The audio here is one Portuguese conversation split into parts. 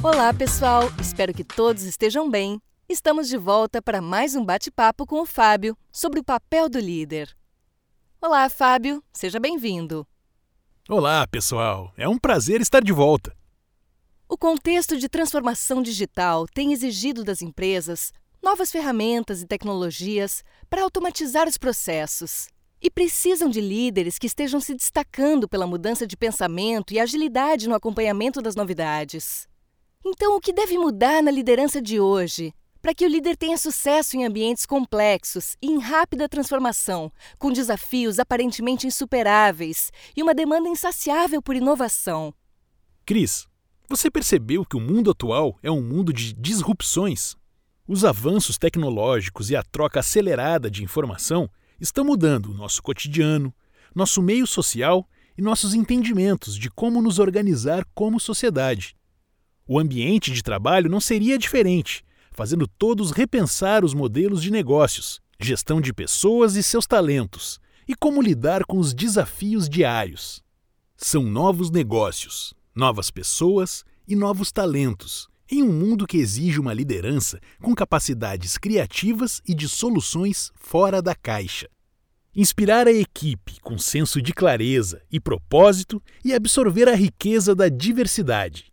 Olá, pessoal! Espero que todos estejam bem. Estamos de volta para mais um bate-papo com o Fábio sobre o papel do líder. Olá, Fábio, seja bem-vindo. Olá, pessoal! É um prazer estar de volta. O contexto de transformação digital tem exigido das empresas novas ferramentas e tecnologias para automatizar os processos. E precisam de líderes que estejam se destacando pela mudança de pensamento e agilidade no acompanhamento das novidades. Então, o que deve mudar na liderança de hoje para que o líder tenha sucesso em ambientes complexos e em rápida transformação, com desafios aparentemente insuperáveis e uma demanda insaciável por inovação? Cris, você percebeu que o mundo atual é um mundo de disrupções? Os avanços tecnológicos e a troca acelerada de informação estão mudando o nosso cotidiano, nosso meio social e nossos entendimentos de como nos organizar como sociedade. O ambiente de trabalho não seria diferente, fazendo todos repensar os modelos de negócios, gestão de pessoas e seus talentos, e como lidar com os desafios diários. São novos negócios, novas pessoas e novos talentos, em um mundo que exige uma liderança com capacidades criativas e de soluções fora da caixa. Inspirar a equipe com senso de clareza e propósito e absorver a riqueza da diversidade.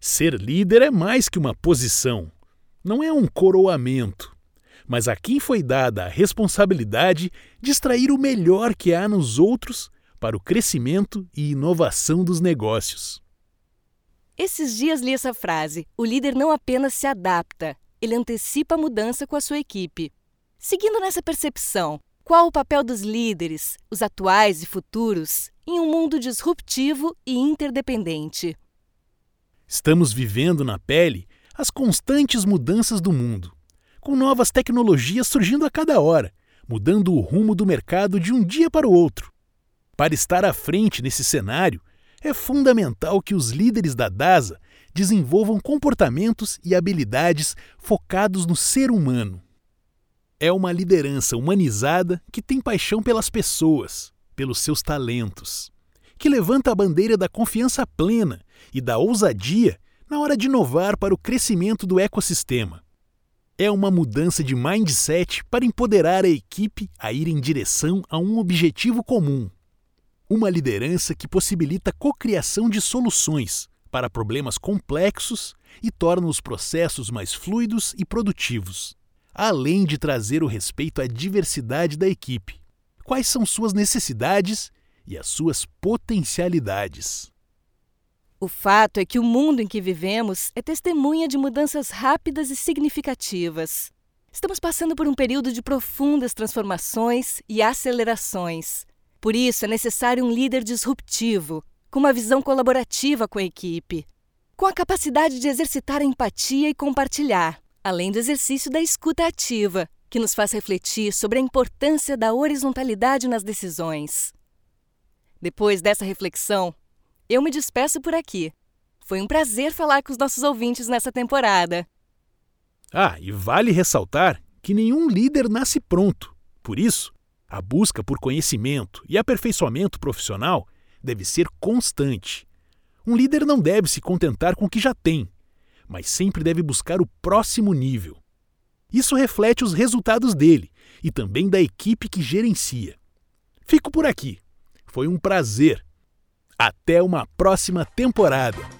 Ser líder é mais que uma posição, não é um coroamento, mas a quem foi dada a responsabilidade de extrair o melhor que há nos outros para o crescimento e inovação dos negócios. Esses dias li essa frase: o líder não apenas se adapta, ele antecipa a mudança com a sua equipe. Seguindo nessa percepção, qual o papel dos líderes, os atuais e futuros, em um mundo disruptivo e interdependente? Estamos vivendo na pele as constantes mudanças do mundo, com novas tecnologias surgindo a cada hora, mudando o rumo do mercado de um dia para o outro. Para estar à frente nesse cenário, é fundamental que os líderes da DASA desenvolvam comportamentos e habilidades focados no ser humano. É uma liderança humanizada que tem paixão pelas pessoas, pelos seus talentos, que levanta a bandeira da confiança plena e da ousadia na hora de inovar para o crescimento do ecossistema. É uma mudança de mindset para empoderar a equipe a ir em direção a um objetivo comum uma liderança que possibilita a cocriação de soluções para problemas complexos e torna os processos mais fluidos e produtivos, além de trazer o respeito à diversidade da equipe. Quais são suas necessidades e as suas potencialidades? O fato é que o mundo em que vivemos é testemunha de mudanças rápidas e significativas. Estamos passando por um período de profundas transformações e acelerações por isso, é necessário um líder disruptivo, com uma visão colaborativa com a equipe, com a capacidade de exercitar a empatia e compartilhar, além do exercício da escuta ativa, que nos faz refletir sobre a importância da horizontalidade nas decisões. Depois dessa reflexão, eu me despeço por aqui. Foi um prazer falar com os nossos ouvintes nessa temporada. Ah, e vale ressaltar que nenhum líder nasce pronto. Por isso, a busca por conhecimento e aperfeiçoamento profissional deve ser constante. Um líder não deve se contentar com o que já tem, mas sempre deve buscar o próximo nível. Isso reflete os resultados dele e também da equipe que gerencia. Fico por aqui. Foi um prazer. Até uma próxima temporada.